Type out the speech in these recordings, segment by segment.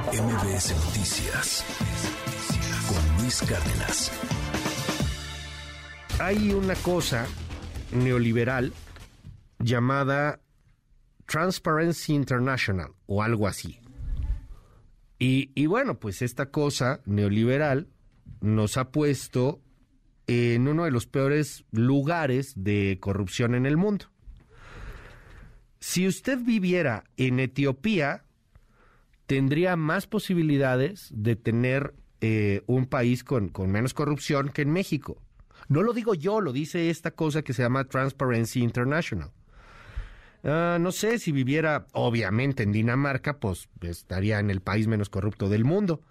MBS Noticias con Luis Cárdenas. Hay una cosa neoliberal llamada Transparency International o algo así. Y, y, bueno, pues esta cosa neoliberal nos ha puesto en uno de los peores lugares de corrupción en el mundo. Si usted viviera en Etiopía, tendría más posibilidades de tener eh, un país con, con menos corrupción que en México. No lo digo yo, lo dice esta cosa que se llama Transparency International. Uh, no sé si viviera, obviamente, en Dinamarca, pues estaría en el país menos corrupto del mundo.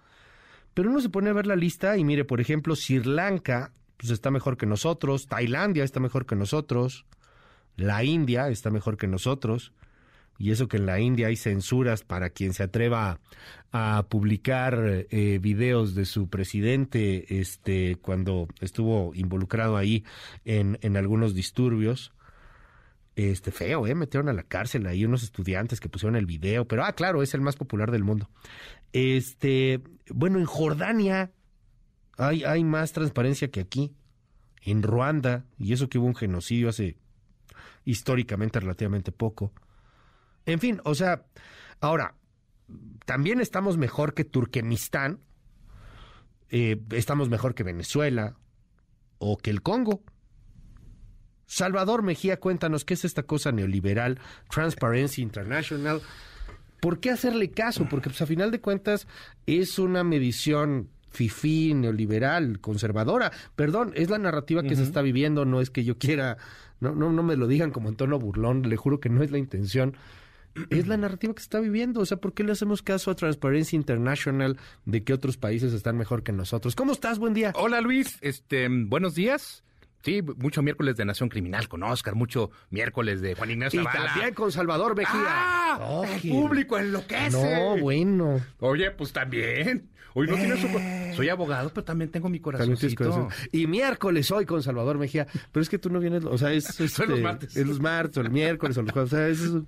Pero uno se pone a ver la lista y mire, por ejemplo, Sri Lanka, pues está mejor que nosotros, Tailandia está mejor que nosotros, la India está mejor que nosotros, y eso que en la India hay censuras para quien se atreva a, publicar eh, videos de su presidente este, cuando estuvo involucrado ahí en, en algunos disturbios. Este feo, ¿eh? Metieron a la cárcel ahí unos estudiantes que pusieron el video, pero ah, claro, es el más popular del mundo. Este, bueno, en Jordania hay, hay más transparencia que aquí. En Ruanda, y eso que hubo un genocidio hace históricamente relativamente poco. En fin, o sea, ahora, también estamos mejor que Turkmenistán, eh, estamos mejor que Venezuela o que el Congo. Salvador Mejía, cuéntanos qué es esta cosa neoliberal, Transparency International. ¿Por qué hacerle caso? Porque pues, a final de cuentas es una medición fifí, neoliberal, conservadora. Perdón, es la narrativa que se está viviendo, no es que yo quiera, no, no, no me lo digan como en tono burlón, le juro que no es la intención. Es la narrativa que se está viviendo. O sea, ¿por qué le hacemos caso a Transparency International de que otros países están mejor que nosotros? ¿Cómo estás? Buen día. Hola Luis, este, buenos días. Sí, mucho miércoles de Nación Criminal con Oscar, mucho miércoles de Juan Ignacio Y también con Salvador Mejía. ¡Ah! el público enloquece. No, bueno. Oye, pues también. Hoy no tienes su... Eh. Soy abogado, pero también tengo mi corazoncito. corazón. Y miércoles hoy con Salvador Mejía. Pero es que tú no vienes, o sea, es, Son este, los martes. Es los martes, o el miércoles, o los jueves. O sea, es una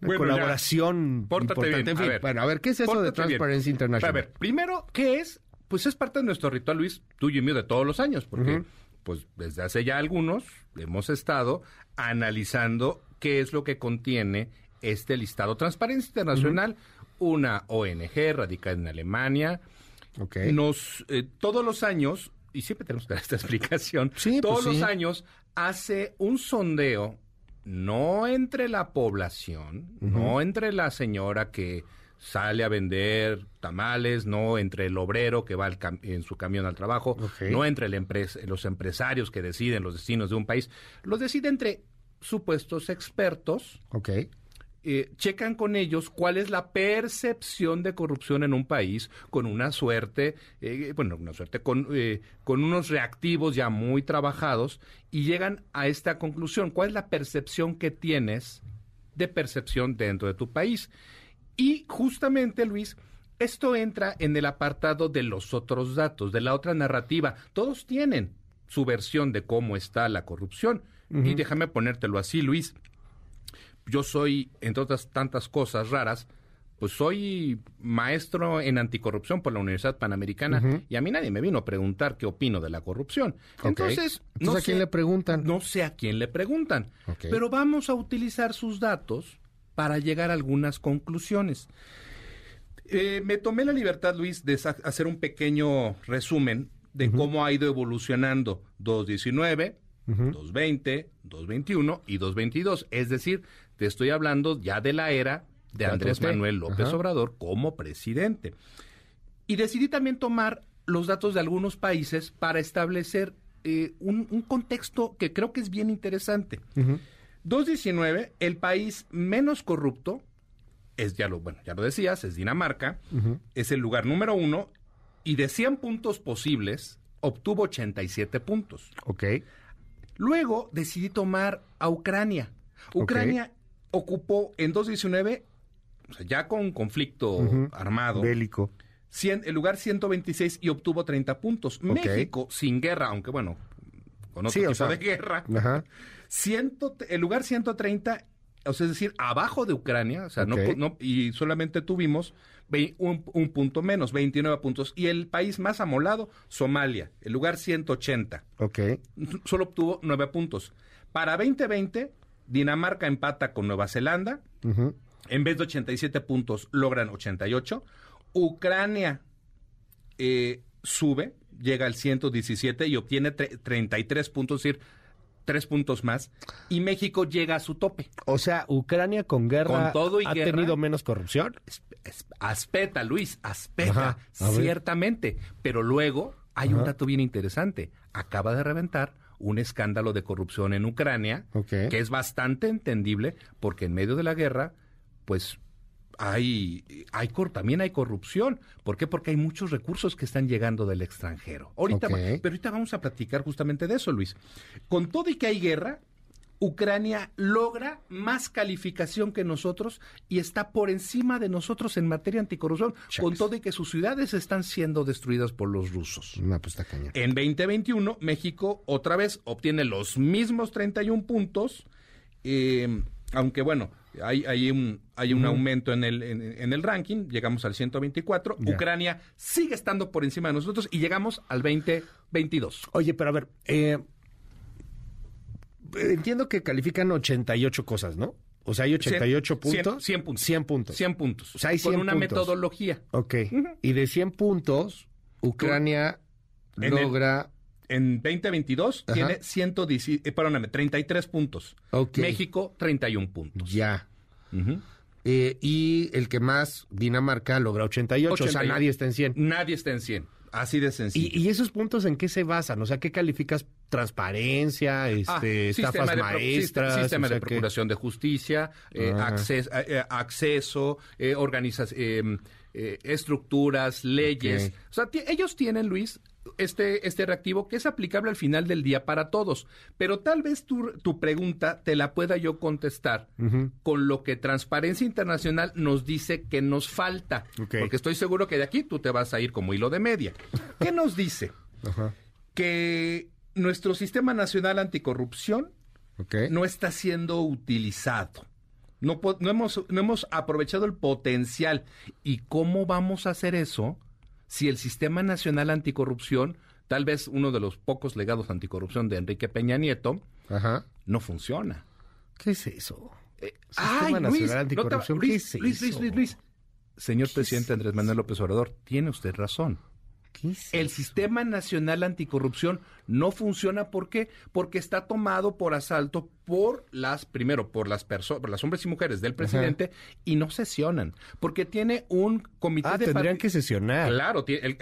Bueno, colaboración importante. bien. En A fin, ver, bueno, a ver, ¿qué es eso de Pórtate bien. Transparency International? A ver, primero, ¿qué es? Pues es parte de nuestro ritual, Luis, tuyo y mío de todos los años, porque pues desde hace ya algunos hemos estado analizando qué es lo que contiene este listado. Transparencia Internacional, una ONG radicada en Alemania, nos eh, todos los años y siempre tenemos que dar esta explicación Sí, pues todos los sí. años hace un sondeo no entre la población no entre la señora que sale a vender tamales no entre el obrero que va al cam- en su camión al trabajo no entre el empres- los empresarios que deciden los destinos de un país los decide entre supuestos expertos Ok. eh, checan con ellos cuál es la percepción de corrupción en un país con una suerte, eh, bueno, una suerte, con, eh, con unos reactivos ya muy trabajados y llegan a esta conclusión. ¿Cuál es la percepción que tienes de percepción dentro de tu país? Y justamente, Luis, esto entra en el apartado de los otros datos, de la otra narrativa. Todos tienen su versión de cómo está la corrupción. Y déjame ponértelo así, Luis yo soy, entre otras tantas cosas raras, pues soy maestro en anticorrupción por la Universidad Panamericana y a mí nadie me vino a preguntar qué opino de la corrupción. Entonces, Entonces, ¿a quién sé- le preguntan? No sé a quién le preguntan, pero vamos a utilizar sus datos para llegar a algunas conclusiones. Eh, me tomé la libertad, Luis, de hacer un pequeño resumen de cómo ha ido evolucionando 219, 220, 221 y 222. Es decir, te estoy hablando ya de la era de Andrés 4T. Manuel López Ajá. Obrador como presidente. Y decidí también tomar los datos de algunos países para establecer eh, un, un contexto que creo que es bien interesante. 219, el país menos corrupto, es ya lo, bueno, ya lo decías, es Dinamarca, es el lugar número uno, y de 100 puntos posibles, obtuvo 87 puntos. Ok. Luego decidí tomar a Ucrania. Ucrania ocupó en 2019, o sea, ya con conflicto armado, Bélico. cien- el lugar 126 y obtuvo 30 puntos. México, sin guerra, aunque bueno, con otro Sí, o tipo sea, de guerra, Ajá. Ciento- el lugar 130 o sea, es decir, abajo de Ucrania, o sea, no, Ok. no- y solamente tuvimos un, un punto menos, 29 puntos. Y el país más amolado, Somalia, el lugar 180, Ok. solo obtuvo 9 puntos. Para 2020, Dinamarca empata con Nueva Zelanda, Ujú. en vez de 87 puntos, logran 88. Ucrania eh, sube, llega al 117 y obtiene tre- 33 puntos, es decir, 3 puntos más. Y México llega a su tope. O sea, Ucrania con guerra Con todo y ha guerra. tenido menos corrupción. Es- es- Aspeta, Luis, aspeta, Ajá, ciertamente. Pero luego hay un dato bien interesante. Acaba de reventar un escándalo de corrupción en Ucrania, que es bastante entendible porque en medio de la guerra, pues hay, hay cor- también hay corrupción. ¿Por qué? Porque hay muchos recursos que están llegando del extranjero. Ahorita, pero ahorita vamos a platicar justamente de eso, Luis. Con todo y que hay guerra, Ucrania logra más calificación que nosotros y está por encima de nosotros en materia anticorrupción, con todo y que sus ciudades están siendo destruidas por los rusos. No, pues está cañón. En 2021, México otra vez obtiene los mismos 31 puntos, eh, aunque bueno, hay, hay un, hay un aumento en el, en, en el ranking, llegamos al 124, Ya. Ucrania sigue estando por encima de nosotros y llegamos al 2022. Oye, pero a ver, eh, entiendo que califican 88 cosas, ¿no? O sea, hay 88 Cien- puntos. 100 puntos. 100 puntos. 100 puntos. O sea, hay con 100 una puntos. metodología. Ok. Y de 100 puntos, Ucrania En el- logra... En 2022 Ajá. tiene 110, eh, perdóname, 33 puntos. Ok. México, 31 puntos. Ya. Ujú. Eh, y el que más, Dinamarca, logra 88. O sea, 88. nadie está en 100. Nadie está en 100. Así de sencillo. ¿Y, y esos puntos en qué se basan? O sea, ¿qué calificas? Transparencia, Ah, este, estafas sistema de pro- maestras. sist- sistema o sea, de procuración de justicia, eh, Ah. acces- eh, eh, acceso, eh, organizas- eh, eh, estructuras, leyes. Ok. O sea, ellos tienen, Luis, este, este reactivo que es aplicable al final del día para todos. Pero tal vez tu, tu pregunta te la pueda yo contestar con lo que Transparencia Internacional nos dice que nos falta. Porque estoy seguro que de aquí tú te vas a ir como hilo de media. ¿Qué nos dice? Ajá. Que nuestro Sistema Nacional Anticorrupción no está siendo utilizado. No, po- no hemos, no hemos aprovechado el potencial. ¿Y cómo vamos a hacer eso si el Sistema Nacional Anticorrupción, tal vez uno de los pocos legados anticorrupción de Enrique Peña Nieto, Ajá. no funciona? ¿Qué es eso? Eh, Sistema ay, Nacional Luis, Anticorrupción, no te- ¿qué Luis, es Luis, Luis, eso? Luis, Luis. Señor ¿Qué presidente es Andrés Manuel López Obrador, tiene usted razón. ¿Qué es El eso? sistema nacional anticorrupción no funciona ¿por qué? Porque está tomado por asalto por las primero por las personas, por las hombres y mujeres del presidente y no sesionan, porque tiene un comité Ah, de tendrían que sesionar. Claro, el,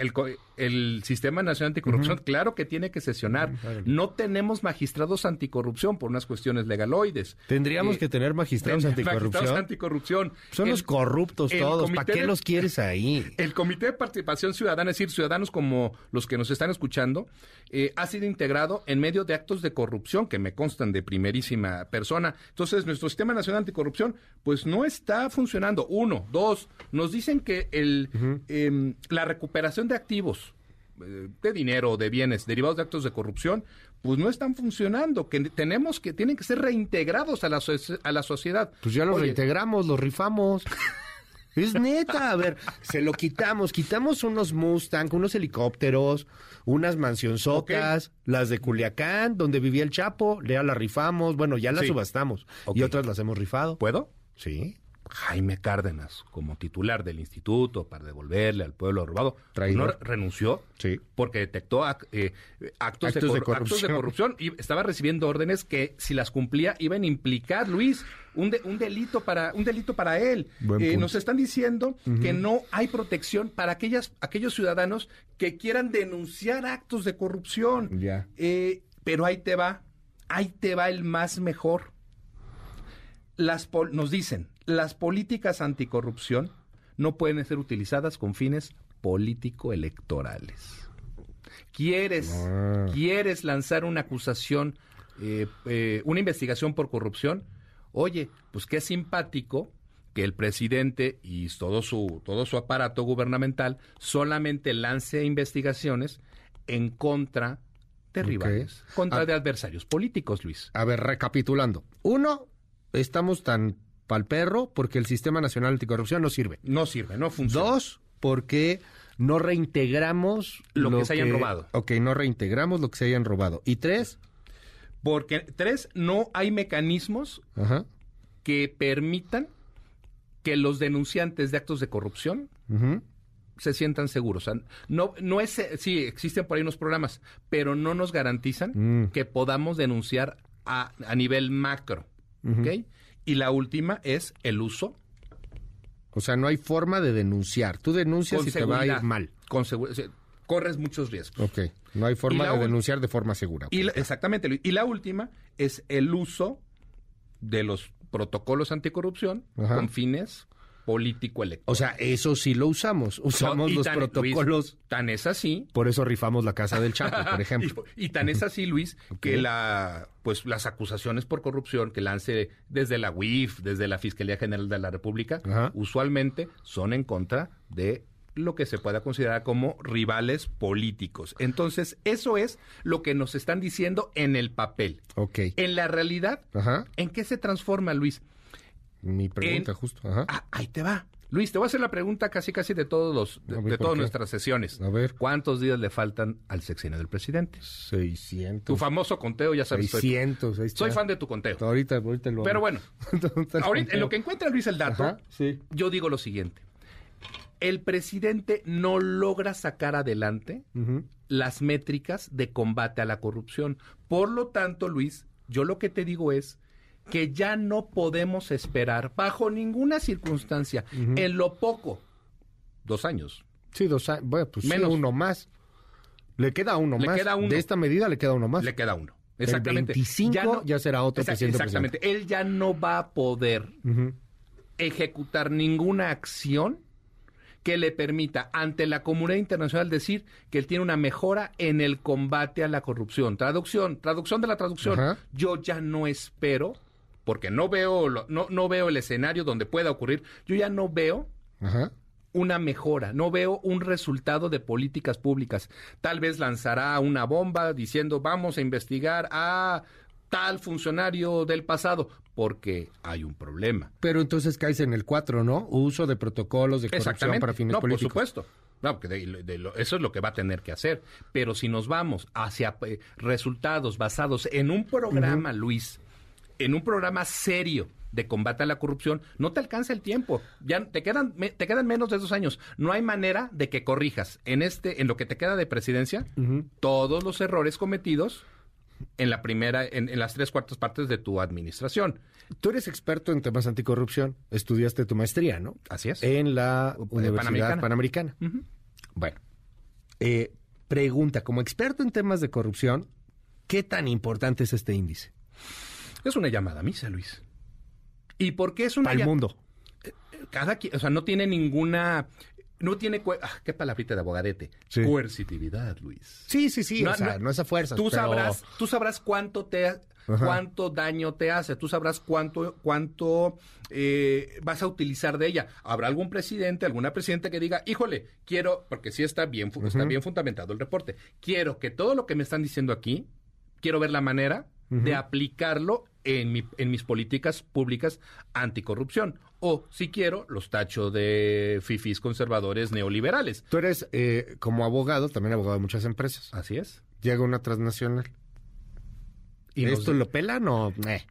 el sistema nacional anticorrupción, claro que tiene que sesionar. No tenemos magistrados anticorrupción por unas cuestiones legaloides. Tendríamos Eh, que tener magistrados anticorrupción. magistrados anticorrupción. Son El- los corruptos todos. ¿Para qué de- los quieres ahí? el Comité de Participación Ciudadana, es decir, ciudadanos como los que nos están escuchando, eh, ha sido integrado en medio de actos de corrupción que me constan de primerísima persona. Entonces, nuestro Sistema Nacional Anticorrupción, pues no está funcionando. Uno, dos, nos dicen que el, em, la recuperación de activos, eh, de dinero, de bienes derivados de actos de corrupción, pues no están funcionando, que tenemos que, tienen que ser reintegrados a la, socie- a la sociedad. Pues ya los Oye, reintegramos, los rifamos. Es neta, a ver, se lo quitamos, quitamos unos Mustang, unos helicópteros, unas mansionzotas, las de Culiacán, donde vivía el Chapo, ya las rifamos, bueno, ya las Sí. subastamos y otras las hemos rifado. ¿Puedo? Sí. Jaime Cárdenas, como titular del instituto para devolverle al pueblo robado, pues Traidor. no re- renunció Sí. porque detectó ac- eh, actos, de Actos de cor- actos de corrupción y estaba recibiendo órdenes que si las cumplía iban a implicar Luis un, de- un delito para un delito para él. Eh, nos están diciendo que no hay protección para aquellas aquellos ciudadanos que quieran denunciar actos de corrupción. Ya. Eh, pero ahí te va, ahí te va el más mejor las pol- nos dicen, las políticas anticorrupción no pueden ser utilizadas con fines político-electorales. ¿Quieres, Ah. ¿Quieres lanzar una acusación, eh, eh, una investigación por corrupción? Oye, pues qué simpático que el presidente y todo su, todo su aparato gubernamental solamente lance investigaciones en contra de rivales, contra de adversarios políticos, Luis. A ver, recapitulando. Uno, estamos tan pal perro porque el Sistema Nacional Anticorrupción no sirve. No sirve, no funciona. Dos, porque no reintegramos Lo que se hayan robado. Ok, no reintegramos lo que se hayan robado. Y tres, Porque, tres, no hay mecanismos ajá, que permitan que los denunciantes de actos de corrupción se sientan seguros. O sea, no, no es, sí, existen por ahí unos programas, pero no nos garantizan Mm. que podamos denunciar a, a nivel macro. ¿Ok? Y la última es el uso o sea, no hay forma de denunciar. Tú denuncias y te va a ir mal. Con corres muchos riesgos. Ok, no hay forma de denunciar de forma segura. Y la- exactamente. Luis. Y la última es el uso de los protocolos anticorrupción Ajá. con fines político-electorales. O sea, eso sí lo usamos. Usamos los tan- protocolos. Luis, tan es así. Por eso rifamos la casa del Chapo, por ejemplo. y, y tan es así, Luis, que la pues las acusaciones por corrupción que lance desde la UIF, desde la Fiscalía General de la República, Ajá. usualmente son en contra de lo que se pueda considerar como rivales políticos. Entonces, eso es lo que nos están diciendo en el papel. Ok. En la realidad, Ajá. ¿en qué se transforma, Luis? Mi pregunta, En- justo. Ajá. Ah, ahí te va. Luis, te voy a hacer la pregunta casi casi de todos los de, A ver, de ¿por todas qué? nuestras sesiones. A ver. ¿Cuántos días le faltan al sexenio del presidente? 600. Tu famoso conteo, ya sabes. soy- 600. ahí está. Soy fan de tu conteo. Ahorita, ahorita lo Pero bueno, Ahorita en lo que encuentra Luis el dato, Ajá, sí. yo digo lo siguiente. El presidente no logra sacar adelante las métricas de combate a la corrupción. Por lo tanto, Luis, yo lo que te digo es que ya no podemos esperar bajo ninguna circunstancia, en lo poco, dos años. Sí, dos años. Bueno, pues Menos. sí, uno más. Le queda uno Le más. queda uno. De esta medida le queda uno más. Le queda uno. El Exactamente. 25 ya será otro Exact- presidente Exactamente. Él ya no va a poder ejecutar ninguna acción que le permita ante la comunidad internacional decir que él tiene una mejora en el combate a la corrupción. Traducción, traducción de la traducción. Yo ya no espero, porque no veo, lo- no, no veo el escenario donde pueda ocurrir, yo ya no veo Ajá. una mejora, no veo un resultado de políticas públicas. Tal vez lanzará una bomba diciendo vamos a investigar a tal funcionario del pasado, porque hay un problema. Pero entonces caes en el 4, ¿no? Uso de protocolos de corrupción para fines no, políticos. por supuesto. No, porque de- de lo- eso es lo que va a tener que hacer. Pero si nos vamos hacia eh, resultados basados en un programa, Luis, en un programa serio de combate a la corrupción, no te alcanza el tiempo. Ya te quedan, me- te quedan menos de dos años. No hay manera de que corrijas en este, en lo que te queda de presidencia, todos los errores cometidos en la primera, en, en las tres cuartas partes de tu administración. Tú eres experto en temas anticorrupción. Estudiaste tu maestría, ¿no? Así es. En la Universidad Panamericana. Bueno, eh, pregunta, como experto en temas de corrupción, ¿qué tan importante es este índice? Es una llamada a misa, Luis. ¿Y por qué es una Para el mundo. cada quien, o sea, no tiene ninguna, no tiene, ah, qué palabrita de abogadete, Sí. coercitividad, Luis. Sí, sí, sí, No, o sea, no, no, es a fuerzas. Tú pero- sabrás, tú sabrás cuánto te, Ajá. cuánto daño te hace, tú sabrás cuánto, cuánto eh, vas a utilizar de ella. Habrá algún presidente, alguna presidenta que diga, híjole, quiero, porque sí está bien, está bien fundamentado el reporte, quiero que todo lo que me están diciendo aquí, quiero ver la manera de aplicarlo en, mi- en mis políticas públicas anticorrupción. O, si quiero, los tacho de fifis conservadores neoliberales. Tú eres, eh, como abogado, también abogado de muchas empresas. Así es. Llega una transnacional. Y ¿Y nos- ¿Esto lo pelan o...? eh?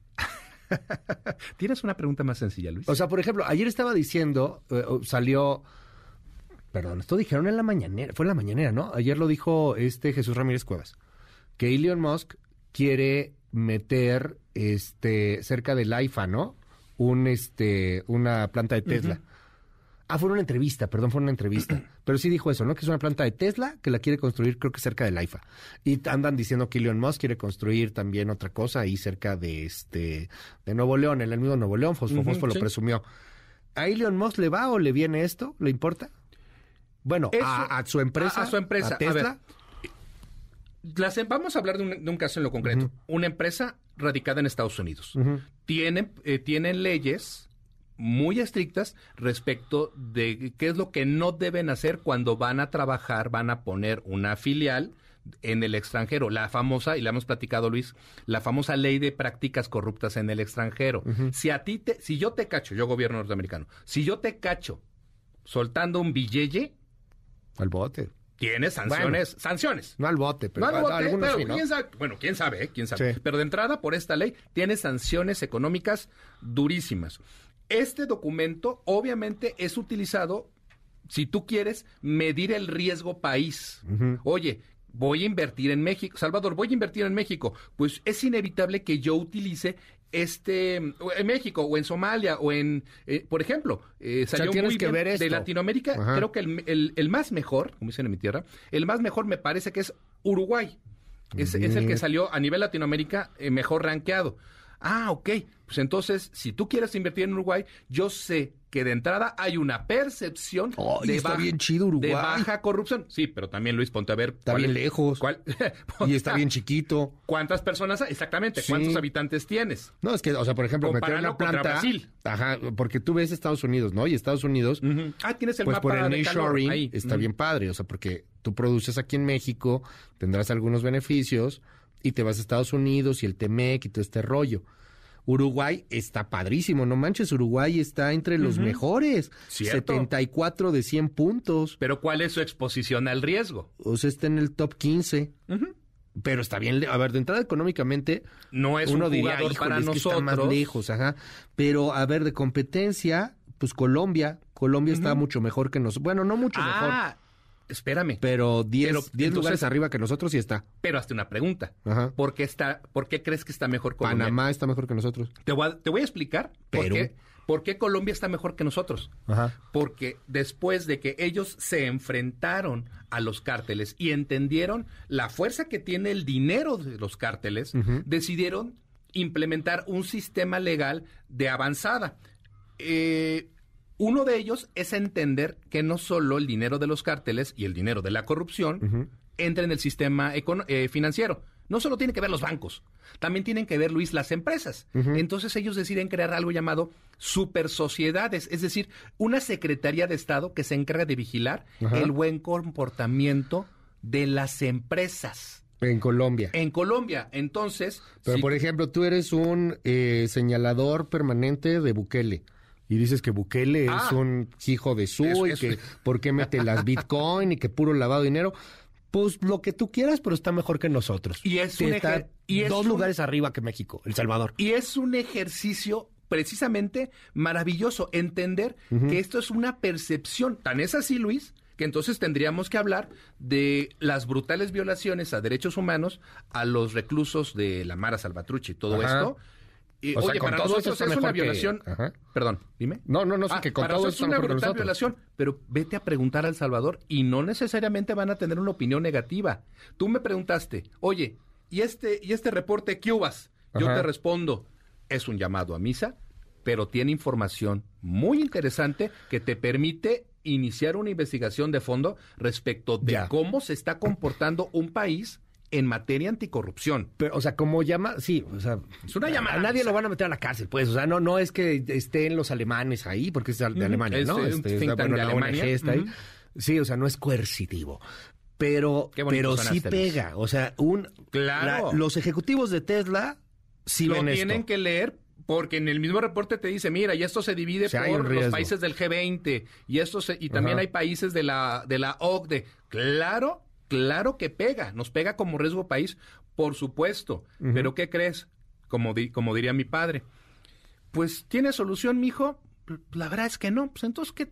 ¿Tienes una pregunta más sencilla, Luis? O sea, por ejemplo, ayer estaba diciendo, eh, salió... Perdón, esto dijeron en la mañanera, fue en la mañanera, ¿no? Ayer lo dijo este Jesús Ramírez Cuevas, que Elon Musk quiere meter este cerca del AIFA, ¿no? Un este una planta de Tesla. Ah, fue una entrevista, perdón, fue una entrevista. Pero sí dijo eso, ¿no? Que es una planta de Tesla que la quiere construir, creo que cerca del AIFA. Y andan diciendo que Elon Musk quiere construir también otra cosa ahí cerca de este de Nuevo León, en el mismo Nuevo León, Fosfo lo presumió. ¿A Elon Musk le va o le viene esto? ¿Le importa? Bueno, Eso- a, a su empresa. a- a su empresa, a a Tesla. Las- vamos a hablar de un, de un caso en lo concreto. Una empresa radicada en Estados Unidos. Tienen, eh, tienen leyes muy estrictas respecto de qué es lo que no deben hacer cuando van a trabajar, van a poner una filial en el extranjero, la famosa, y la hemos platicado Luis, la famosa ley de prácticas corruptas en el extranjero. Si a ti te, si yo te cacho, yo gobierno norteamericano, si yo te cacho soltando un billete, Al bote. Tienes sanciones, sanciones. No al bote, pero, No al bote, pero sí, ¿no? quién sabe, bueno, quién sabe, eh? quién sabe. Sí. Pero de entrada, por esta ley, tiene sanciones económicas durísimas. Este documento, obviamente, es utilizado si tú quieres medir el riesgo país. Oye, voy a invertir en México. Salvador, voy a invertir en México. Pues es inevitable que yo utilice este o en México o en Somalia o en eh, por ejemplo eh, sea, salió tienes muy que bien ver de. Latinoamérica Ajá. creo que el, el- el más mejor como dicen en mi tierra el más mejor me parece que es Uruguay es, es el que salió a nivel Latinoamérica eh, mejor rankeado. Ah, ok. Pues entonces, si tú quieres invertir en Uruguay, yo sé que de entrada hay una percepción Ay, de, está baja, bien chido Uruguay. de baja corrupción. Sí, pero también, Luis, ponte a ver. Está bien lejos. cuál- Y está bien chiquito. ¿Cuántas personas? Exactamente. Sí. ¿Cuántos habitantes tienes? No, es que, o sea, por ejemplo, meter una planta. Brasil. Ajá, porque tú ves Estados Unidos, ¿no? Y Estados Unidos, Ah, tienes el pues por mapa el de calor nearshoring ahí. está bien padre, o sea, porque tú produces aquí en México, tendrás algunos beneficios y te vas a Estados Unidos y el Temec y todo este rollo. Uruguay está padrísimo, no manches, Uruguay está entre los mejores. Cierto. 74 de 100 puntos. Pero ¿cuál es su exposición al riesgo? O sea, está en el top 15. Ujú. Pero está bien, a ver, de entrada económicamente, No es uno un diría, jugador "Híjole, para es que nosotros. está más lejos, ajá. Pero, a ver, de competencia, pues Colombia, Colombia está mucho mejor que nosotros. Bueno, no mucho mejor, Ah, espérame. pero 10 Pero, 10 entonces- lugares arriba que nosotros sí está. Pero hazte una pregunta. Ajá. ¿Por qué, está, ¿Por qué crees que está mejor Colombia? Panamá está mejor que nosotros. Te voy a, te voy a explicar por qué, por qué Colombia está mejor que nosotros. Ajá. Porque después de que ellos se enfrentaron a los cárteles y entendieron la fuerza que tiene el dinero de los cárteles, decidieron implementar un sistema legal de avanzada. Eh, uno de ellos es entender que no solo el dinero de los cárteles y el dinero de la corrupción entra en el sistema eh, financiero. No solo tiene que ver los bancos, también tienen que ver, Luis, las empresas. Entonces ellos deciden crear algo llamado super sociedades, es decir, una Secretaría de Estado que se encarga de vigilar el buen comportamiento de las empresas. En Colombia. En Colombia, entonces... Pero, si- por ejemplo, tú eres un eh, señalador permanente de Bukele. Y dices que Bukele Ah. es un hijo de su y que por qué mete las Bitcoin y que puro lavado de dinero. Pues lo que tú quieras, pero está mejor que nosotros. Y es un está es dos un- lugares arriba que México, El Salvador. Y es un ejercicio precisamente maravilloso entender que esto es una percepción. Tan es así, Luis, que entonces tendríamos que hablar de las brutales violaciones a derechos humanos a los reclusos de la Mara Salvatrucha y todo Ajá. esto. Y, O sea, oye, con para todo nosotros es una que- violación. Ajá. Perdón, dime. No, no, no, Ah, que con para todo es una brutal violación, pero vete a preguntar al Salvador y no necesariamente van a tener una opinión negativa. Tú me preguntaste, oye, ¿y este, y este reporte qué hubas? Yo Ajá. te respondo, es un llamado a misa, pero tiene información muy interesante que te permite iniciar una investigación de fondo respecto de Ya. cómo se está comportando un país en materia anticorrupción. Pero, o sea, como llama, sí, o sea, Es una llamada. a nadie lo van a meter a la cárcel, pues, o sea, no, no es que estén los alemanes ahí, porque es de Alemania, ¿no? Este. Sí, o sea, no es coercitivo. Pero, pero sí Luis. pega, o sea, un Claro. la- los ejecutivos de Tesla sí lo ven tienen esto. que leer porque en el mismo reporte te dice, mira, y esto se divide O sea, por los países del G20 y esto se- y también Ajá. hay países de la de la OCDE. Claro, claro que pega, nos pega como riesgo país, por supuesto. Pero ¿qué crees? Como di- como diría mi padre. Pues tiene solución, mijo? La verdad es que no. Pues entonces ¿qué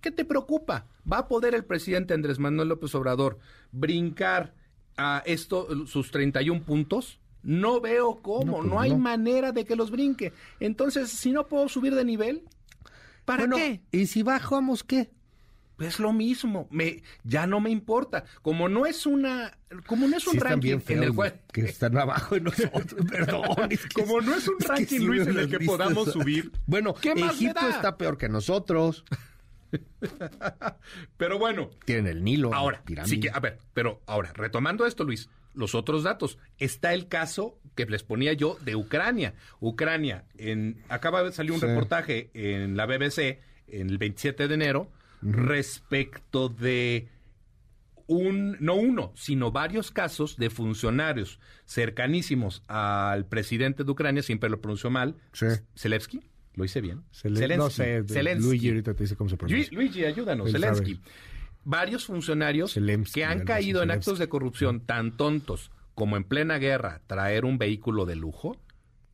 ¿Qué te preocupa? ¿Va a poder el presidente Andrés Manuel López Obrador brincar a esto, sus 31 puntos? No veo cómo, No, no, pues hay no. manera de que los brinque. Entonces, si no puedo subir de nivel, ¿para Bueno, qué? ¿y si bajamos qué? Es lo mismo, me, ya no me importa. Como no es una, como no es un Sí ranking en el cual, que están abajo de nosotros, perdón. es que- Como no es un ranking, Luis, en el que podamos subir. Bueno, ¿Qué más Egipto está peor que nosotros. pero bueno, Tienen el Nilo. Ahora, sí que, a ver, pero ahora, retomando esto, Luis, los otros datos. Está el caso que les ponía yo de Ucrania. Ucrania, en, acaba de salir un Sí. reportaje en la BBC en el 27 de enero respecto de un, no uno, sino varios casos de funcionarios cercanísimos al presidente de Ucrania, siempre lo pronunció mal, Sí. Zelensky, ¿lo hice bien? Zelen- no sé, Zelensky. Luigi ahorita te dice cómo se pronuncia. Luigi, ayúdanos, Él Zelensky. sabe. Varios funcionarios Zelensky, que han caído en actos Zelensky. de corrupción tan tontos como en plena guerra traer un vehículo de lujo,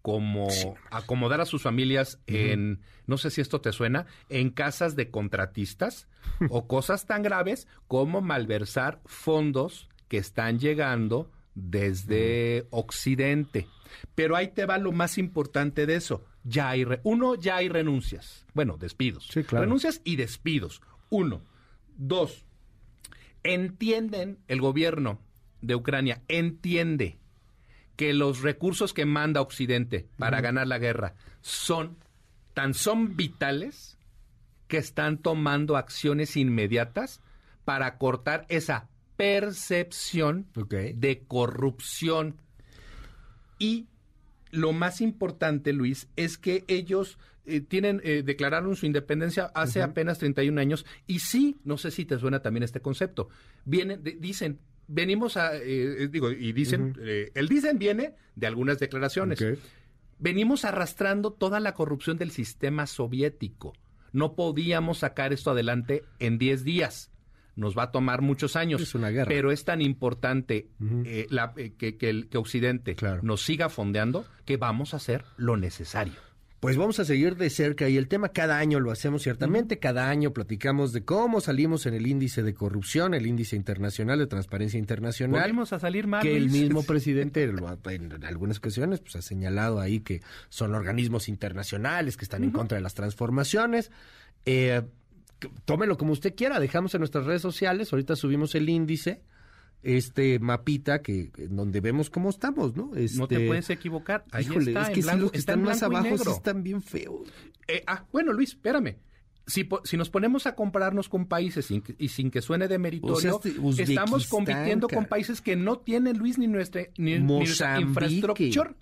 como acomodar a sus familias en, no sé si esto te suena, en casas de contratistas o cosas tan graves como malversar fondos que están llegando desde Occidente. Pero ahí te va lo más importante de eso. Ya hay re- uno, ya hay renuncias. Bueno, despidos. Sí, claro. Renuncias y despidos. Uno. Dos. Entienden el gobierno de Ucrania, entiende que los recursos que manda Occidente para ganar la guerra son tan son vitales que están tomando acciones inmediatas para cortar esa percepción de corrupción. Y lo más importante, Luis, es que ellos eh, tienen eh, declararon su independencia hace apenas 31 años y sí, no sé si te suena también este concepto. Vienen, de- dicen, venimos a, eh, eh, digo, y dicen, eh, el dicen viene de algunas declaraciones. Venimos arrastrando toda la corrupción del sistema soviético. No podíamos sacar esto adelante en 10 días. Nos va a tomar muchos años. Es una guerra. Pero es tan importante eh, la- eh, que, que el- que Occidente Claro. nos siga fondeando que vamos a hacer lo necesario. Pues vamos a seguir de cerca y el tema cada año lo hacemos ciertamente, cada año platicamos de cómo salimos en el índice de corrupción, el índice internacional de transparencia internacional. Volvimos a salir mal. que el mismo presidente lo ha- en algunas ocasiones pues ha señalado ahí que son organismos internacionales que están en contra de las transformaciones. Eh, tómelo como usted quiera, dejamos en nuestras redes sociales, ahorita subimos el índice, este mapita que donde vemos cómo estamos, ¿no? No te Este, puedes equivocar. Ahí Híjole, está, es en que sí, los que está están más abajo sí están bien feos. Eh, ah, bueno, Luis, espérame. Si, si nos ponemos a compararnos con países sin y sin que suene de meritorio, O sea, este estamos compitiendo con países que no tienen, Luis, ni nuestra, ni, ni nuestra infraestructura.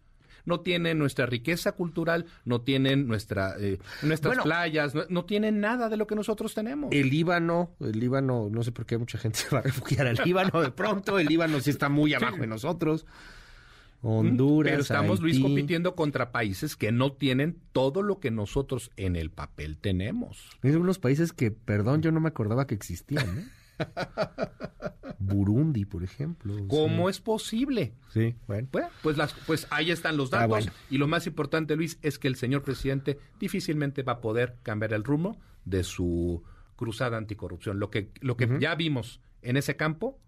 No tienen nuestra riqueza cultural, no tienen nuestra, eh, nuestras Bueno. playas, no, no tienen nada de lo que nosotros tenemos. El Líbano, el Líbano, no sé por qué mucha gente se va a refugiar al Líbano de pronto, el Líbano sí está muy abajo de nosotros. Honduras, Pero estamos, Luis, compitiendo contra países que no tienen todo lo que nosotros en el papel tenemos. Hay algunos países que, perdón, yo no me acordaba que existían, ¿eh? Burundi, por ejemplo. ¿Cómo es posible? Sí, bueno. Pues, pues, las, pues ahí están los Ah, datos. bueno. Y lo más importante, Luis, es que el señor presidente difícilmente va a poder cambiar el rumbo de su cruzada anticorrupción. Lo que, lo que ya vimos en ese campo,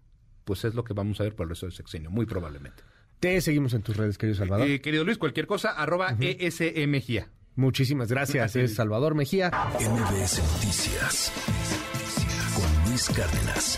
pues es lo que vamos a ver por el resto del sexenio, muy probablemente. Te seguimos en tus redes, querido Salvador. Eh, querido Luis, cualquier cosa, arroba E ESMGIA. Muchísimas gracias, es Salvador Mejía. MBS Noticias con Luis Cárdenas.